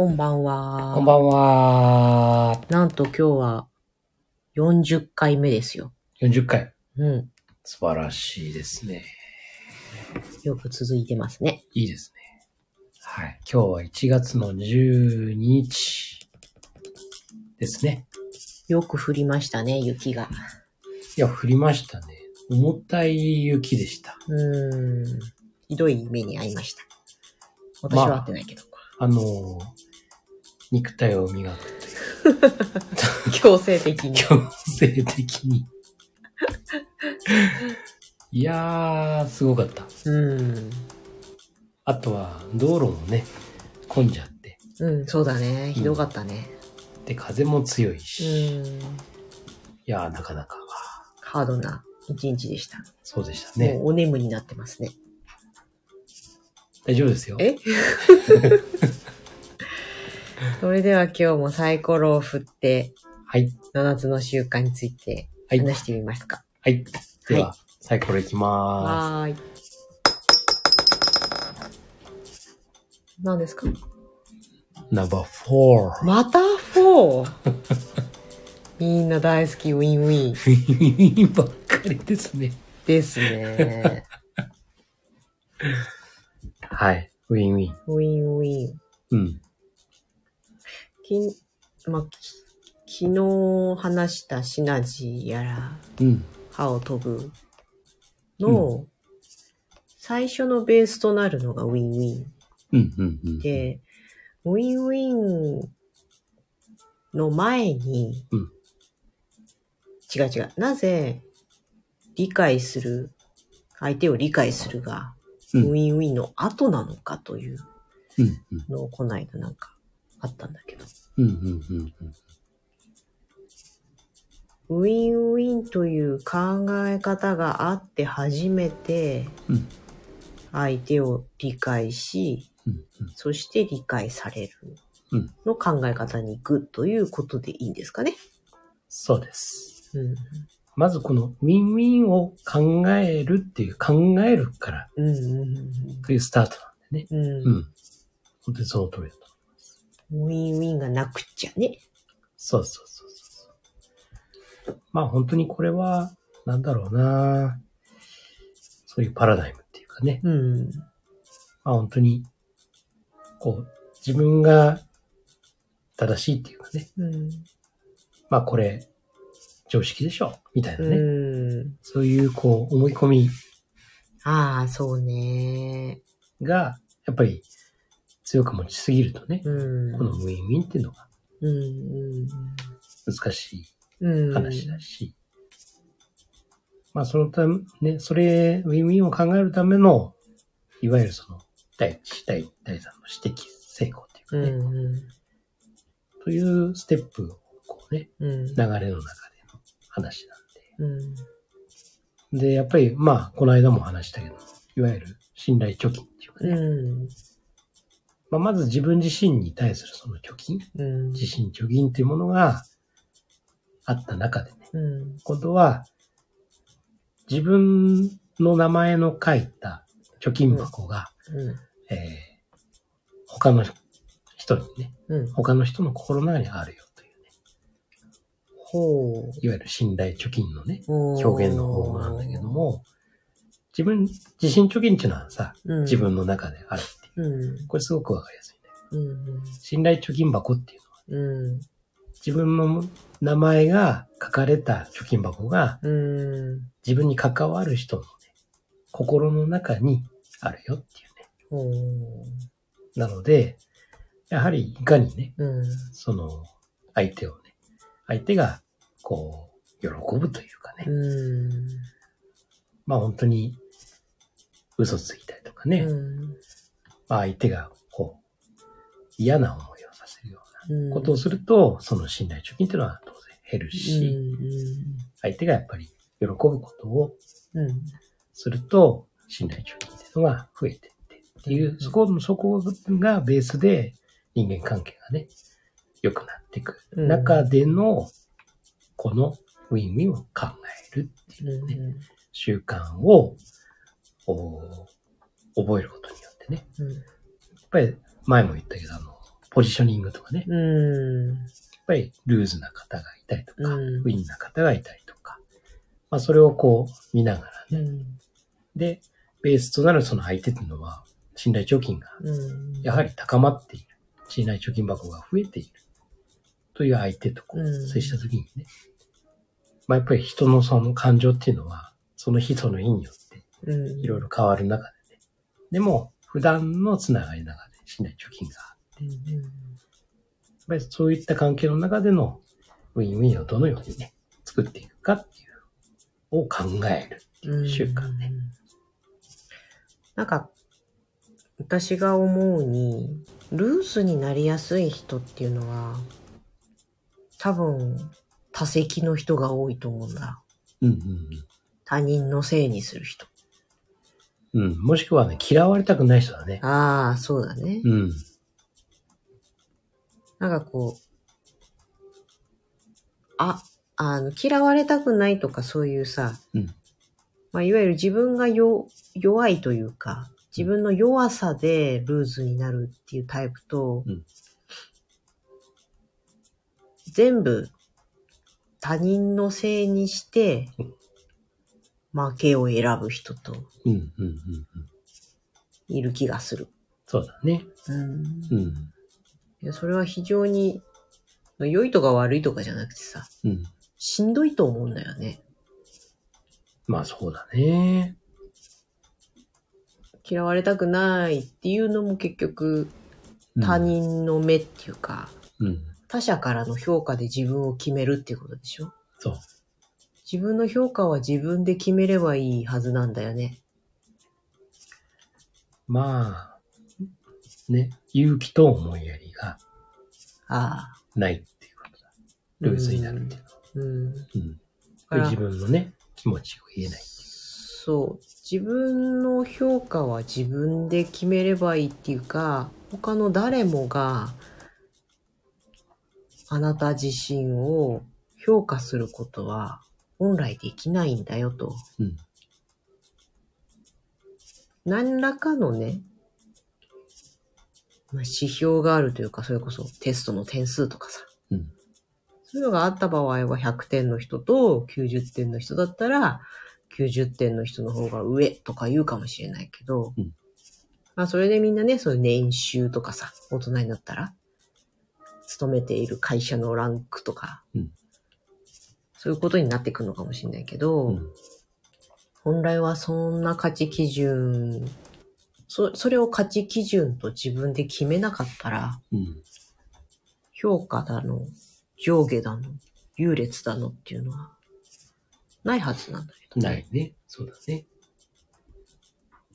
はい、こんばんは。こんばんは。なんと今日は40回目ですよ。40回。うん。素晴らしいですね。よく続いてますね。いいですね。はい。今日は1月の12日ですね。よく降りましたね、雪が。いや、降りましたね。重たい雪でした。うーん。ひどい目に遭いました。私は会ってないけど。あのー、肉体を磨くという、強制的に。強制的に。いやー、すごかった。うん。あとは、道路もね、混んじゃって。うん、そうだね。ひどかったね。で、風も強いうん。し。いやー、なかなか、ハードな一日でした。そうでしたねも。うお眠になってますね。大丈夫ですよ。え？それでは今日もサイコロを振って、はい。7つの習慣についてはい。話してみますか。はい。では、はサイコロいきまはーい。何ですか？ーす。ナンバー4。また 4! みんな大好きウィンウィンばっかりですね。ですね。はい。ウィンウィン。ウィンウィン。うん。きまあ、き昨日話したシナジーやらうん。歯を飛ぶの、最初のベースとなるのがウィンウィンうん。うん。うん。で、ウィンウィンの前に、うん違う違う。なぜ理解する、相手を理解するが、うんウィンウィンの後なのかといううん。うん。のをこの間なんかあったんだけど。うん。うん。うん。ウィンウィンという考え方があって初めて、相手を理解し、うん。そして理解されるの考え方に行くということでいいん。ですかね。そうです。うん。まずこのウィンウィンを考えるっていう考えるからというスタートなんでね。うんうん。うん。本当にその通りだと。ウィンウィンがなくっちゃね。そうそうそうそう。まあ本当にこれは、なんだろうなそういうパラダイムっていうかね。うん。まあ本当に、こう、自分が正しいっていうかね。うん。まあこれ、常識でしょみたいなね。うん。そういうこう、思い込みああ、そうね。が、やっぱり強く持ちすぎるとね、うん。このウィンウィンっていうのがうん。難しいうん。話だし、まあそのため、ね、それ、ウィンウィンを考えるための、いわゆるその、第一、第二、第三の指摘成功っていううかね、ん。というステップをこうね、うん。流れの中での話なんうん。で。で、やっぱり、まあ、この間も話したけど、いわゆる信頼貯金っていうかね、うん。まあ、まず自分自身に対するその貯金、うん。自身貯金っていうものがあった中でね、うん。今度は、自分の名前の書いた貯金箱が、うん。えー他の人にね、うん。他の人の心の中にあるよというね、ほいわゆる信頼貯金のね、う。表現の方法なんだけど、も、自分、自身貯金っていうのはさ、うん、自分の中であるう。うん。これすごくわかりやすいね。うん。信頼貯金箱っていうのは、うん。自分の名前が書かれた貯金箱が、うん。自分に関わる人のね、心の中にあるよっていうね。ほなので、やはりいかにね、う。うん。その相手をね、相手がこう、喜ぶというかね、うん。まあ本当に嘘ついたりとかね、うん。まあ相手がこう、嫌な思いをさせるよううん。なことをすると、その信頼貯金っていうのは当然減るうし、ん。相手がやっぱり喜ぶことをうん。すると、信頼貯金っていうのが増えてってっていうう、んそこ、そこがベースで人間関係がね、良くなっていくうん中での、このウィンウィンを考えるっていうね、うん。習慣を、お覚えることによね、うん。やっぱり前も言ったけど、あの、ポジショニングとかね。やっうん。ぱりルーズな方がいたりとか、うんウィンな方がいたりとか。まあそれをこう見ながらね。うん。で、ベースとなるその相手っていうのは、信頼貯金がうん。やはり高まっている。信頼貯金箱が増えている。という相手とこううん接したときにね。まあやっぱり人のその感情っていうのは、その日その日によってうん。いろいろ変わる中でね。でも、普段のつながりの中で信頼貯金があって、やっぱりそういった関係の中でのウィンウィンをどのようにね、作っていくかっていうのを考えるっていう習慣ね。うんなんか、私が思うに、ルースになりやすい人っていうのは、多分、多責の人が多いと思うんだ。うんうん他人のせいにする人。うん。うん。もしくはね、嫌われたくない人だね。ああ、そうだね。うん。なんかこう、あ、あの、嫌われたくないとかそういうさ、うんまあ、いわゆる自分がよ弱いというか、自分の弱さでルーズになるっていうタイプと、うん全部他人のせいにしてうん、負けを選ぶ人とうん、うん、うん。うんいる気がする。そうだね。うんうん。いやそれは非常に、まあ良いとか悪いとかじゃなくてさ、うん。しんどいと思うんだよね。まあそうだね。嫌われたくないっていうのも結局うん他。人の目っていうか、うん。他者からの評価で自分を決めるっていうことでしょ？そう。自分の評価は自分で決めればいいはずなんだよね。まあ、ね、勇気と思いやりがああ。ないっていうことだ。ルーズになるっていうのは。うん。うん。自分のね、気持ちを言えない。そう。自分の評価は自分で決めればいいっていうか、他の誰もがあなた自身を評価することは本来できないんだよと。うん。何らかのね、まあ、指標があるというか、それこそテストの点数とかさ。うん。そういうのがあった場合は100点の人と90点の人だったら、90点の人の方が上とか言うかもしれないけど、うんまあそれでみんなね、そういう年収とかさ、大人になったら、勤めている会社のランクとか、うんそういうことになってくるのかもしれないけど、うん。本来はそんな価値基準、そそれを価値基準と自分で決めなかったら、うん。評価だの、上下だの、優劣だのっていうのは、ないはずなんだけど、ないね。そうだね。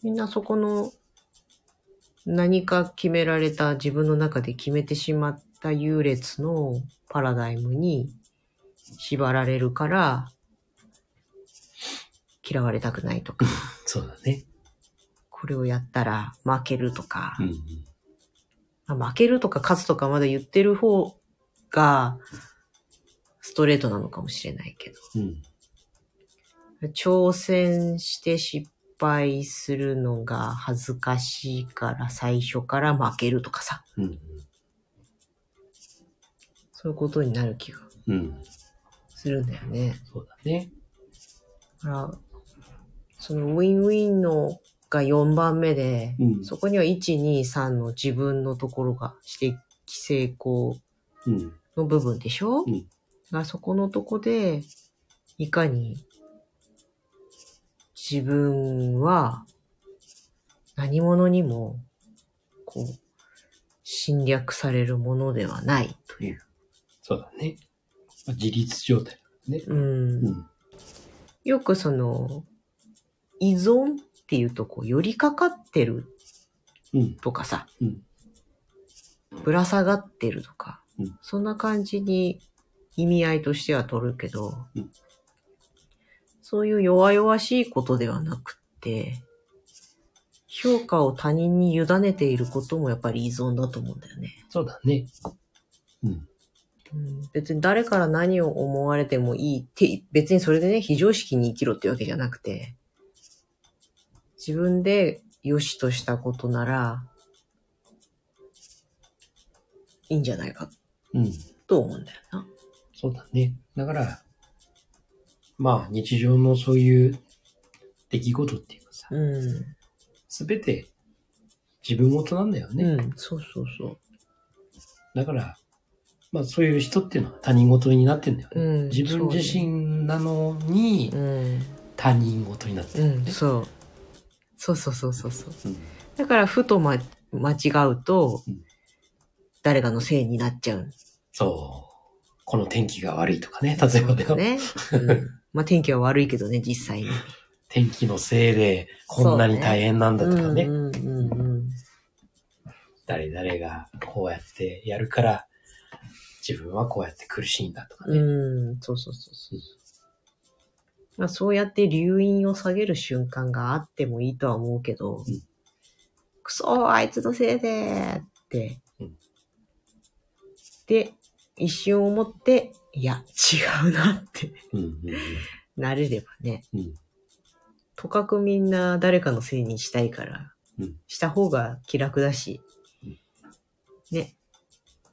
みんなそこの、何か決められた自分の中で決めてしまった優劣のパラダイムに縛られるから、嫌われたくないとか、そうだね。これをやったら負けるとか、うん。まあ負けるとか勝つとかまだ言ってる方がストレートなのかもしれないけど、うん。挑戦して失敗するのが恥ずかしいから最初から負けるとかさ、うん。そういうことになる気がうん。するんだよね。そうだね。だから、そのウィンウィンのが4番目で、うん。そこには1、2、3の自分のところが指摘成功うん。の部分でしょ、うんがそこのとこで、いかに自分は何者にも、こう、侵略されるものではないという。そうだね。まあ自立状態だね。うん。うん。よくその、依存っていうとこう、寄りかかってるうん。とかさ、うん。ぶら下がってるとか、うんそんな感じに意味合いとしては取るけど、うんそういう弱々しいことではなくって、評価を他人に委ねていることもやっぱり依存だと思うんだよね。そうだね。うん。うん、別に誰から何を思われてもいいって、別にそれでね、非常識に生きろってわけじゃなくて、自分で良しとしたことなら、いいんじゃないかうん。と思うんだよな。そうだね。だから、まあ日常のそういう出来事っていうかさ、うん。すべて自分事なんだよね。うん、そうそうそだから、まあそういう人っていうのは他人事になってんだよう。ね。うん。自分自身なのに他人事になってうん。うん、るよね。そう。そうそうそうそうだから、ふとま、間違うとうん、誰かのせいになっちゃう。そう。この天気が悪いとかね。例えばだよ。ね。うん。まあ、天気は悪いけどね、実際に。天気のせいでこんなに大変なんだとかね。うんうんうんうん。誰々がこうやってやるから、自分はこうやって苦しいんだとかね。うん、そうそうそうそう。まあ、そうやって留飲を下げる瞬間があってもいいとは思うけど、ん。くそー、あいつのせいでーって、うん。で、一瞬思って、いや、違うなって。うんうん。なれればね。うん。とかくみんな誰かのせいにしたいから、うん。した方が気楽だし、うん。ね、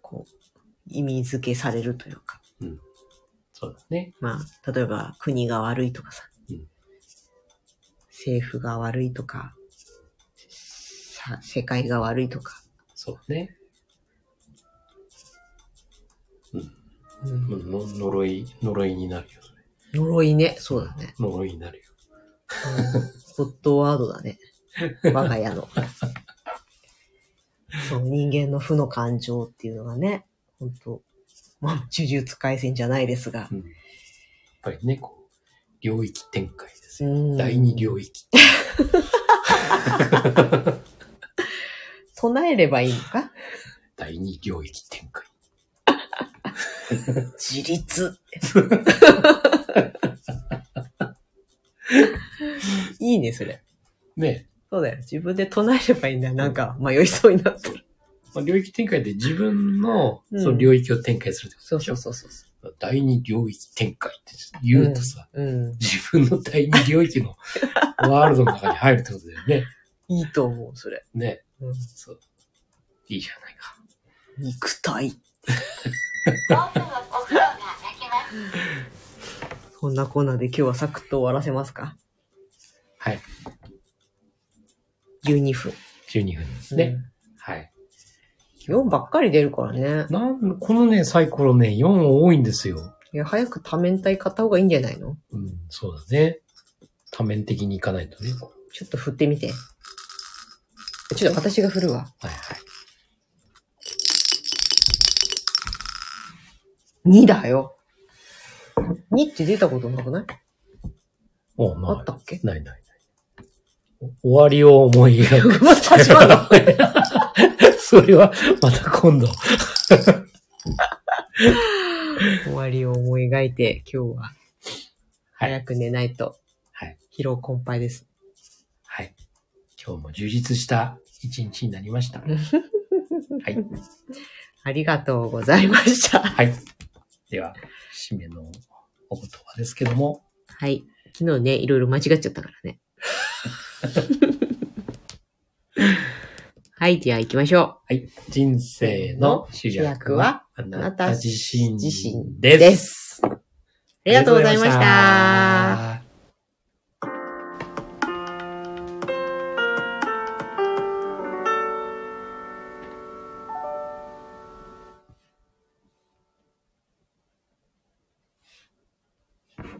こう、意味付けされるというか。そうだね。まあ、例えば国が悪いとかさ、うん政府が悪いとか、さ世界が悪いとか、そうね。うんうんの呪い、呪いになるよ。それ呪いね、そうだね。呪いになるよ。うんホットワードだね。我が家の。そう、人間の負の感情っていうのがね、本当まあ、呪術廻戦じゃないですがう。んやっぱりね、こう、領域展開ですよ。うん第二領域。唱えればいいのか？第二領域展開。自立。いいね、それ。ね。そうだよ。自分で唱えればいいんだよ。なんか、迷いそうになってる。まあ、領域展開で自分のうんその領域を展開するってこそうとでしょ、そうそうそう。第二領域展開って言うとさ、うん。自分の第二領域の ワールドの中に入るってことだよね。いいと思う、それ。ね。うん。そう。いいじゃないか。肉体。もうすぐお風呂が泣きます。こんなコーナーで今日はサクッと終わらせますか？はい。?12 分。12分ですね。はい。うん。4ばっかり出るからね。なん、このね、サイコロね、4多いんですよ。いや、早く多面体買った方がいいんじゃないの？うん、そうだね。多面的にいかないとね。ちょっと振ってみて。ちょっと私が振るわ。はいはい。2だよ。2って出たことなくない？おあなったっけ？い。ないないない。お終わりを思い描く。また始まるのそれは、また今度。終わりを思い描いて、今日ははい早く寝ないとはい。疲労困憊です。はい。今日も充実した一日になりました。はい。ありがとうございました。はい。では、締めのお言葉ですけども、はい。昨日ね、いろいろ間違っちゃったからね。はい、じゃあ行きましょはい。人生の主役はあう。なた自身で。ですす。ありがとうございました。